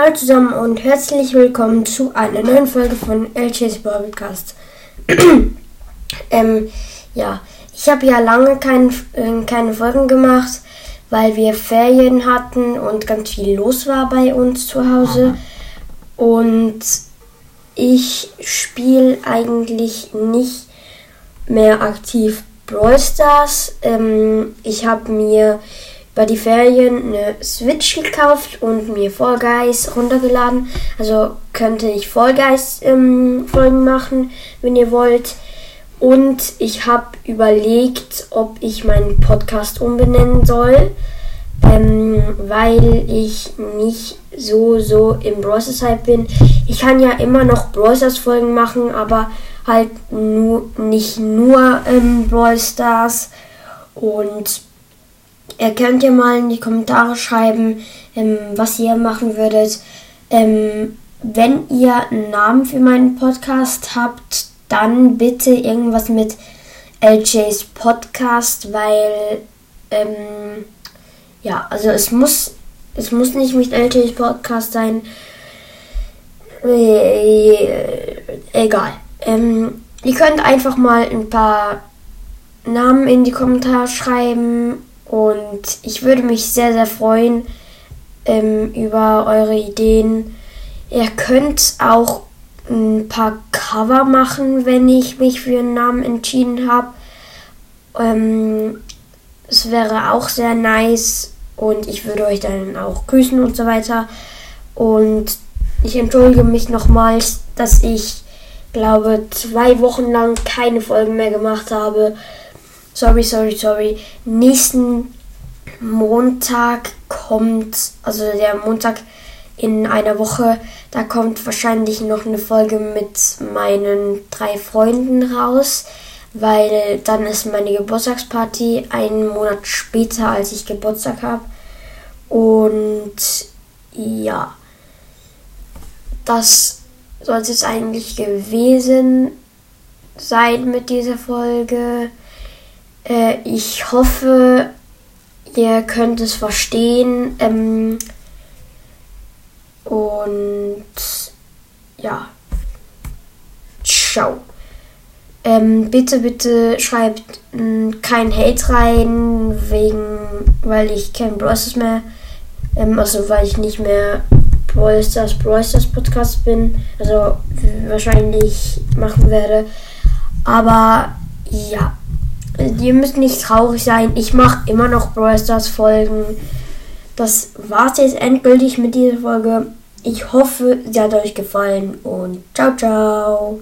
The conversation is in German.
Hallo zusammen und herzlich willkommen zu einer neuen Folge von LJ's Podcast. ähm, ja, ich habe ja lange kein, äh, keine Folgen gemacht, weil wir Ferien hatten und ganz viel los war bei uns zu Hause. Und ich spiele eigentlich nicht mehr aktiv Brawl Stars. Ähm, ich habe mir bei die Ferien eine Switch gekauft und mir Fall Guys runtergeladen. Also könnte ich Fall Guys ähm, Folgen machen, wenn ihr wollt. Und ich habe überlegt, ob ich meinen Podcast umbenennen soll, ähm, weil ich nicht so so im Browser Hype bin. Ich kann ja immer noch Browsers Folgen machen, aber halt nur nicht nur ähm, Brawl Stars und Ihr könnt ja mal in die Kommentare schreiben, ähm, was ihr machen würdet. Ähm, wenn ihr einen Namen für meinen Podcast habt, dann bitte irgendwas mit LJs Podcast, weil ähm, ja, also es muss es muss nicht mit LJs Podcast sein. Äh, egal. Ähm, ihr könnt einfach mal ein paar Namen in die Kommentare schreiben und ich würde mich sehr, sehr freuen ähm, über eure Ideen. Ihr könnt auch ein paar Cover machen, wenn ich mich für einen Namen entschieden habe. Ähm, es wäre auch sehr nice und ich würde euch dann auch grüßen und so weiter. Und ich entschuldige mich nochmals, dass ich glaube zwei Wochen lang keine Folgen mehr gemacht habe sorry, sorry, sorry. Nächsten Montag kommt, also der Montag in einer Woche, da kommt wahrscheinlich noch eine Folge mit meinen drei Freunden raus, weil dann ist meine Geburtstagsparty einen Monat später, als ich Geburtstag habe. Und ja, das soll es jetzt eigentlich gewesen sein mit dieser Folge. Äh, ich hoffe, ihr könnt es verstehen. Ähm, und ja. Ciao. Ähm, bitte, bitte schreibt mh, hm, kein Hate rein, wegen, weil ich kein Bros. mehr, ähm, also weil ich nicht mehr Brawl Stars, Brawl Stars Podcast bin, also wahrscheinlich machen werde. Aber ja, ihr müsst nicht traurig sein. Ich mache immer noch Brawl Stars Folgen. Das war's jetzt endgültig mit dieser Folge. Ich hoffe, sie hat euch gefallen und ciao, ciao.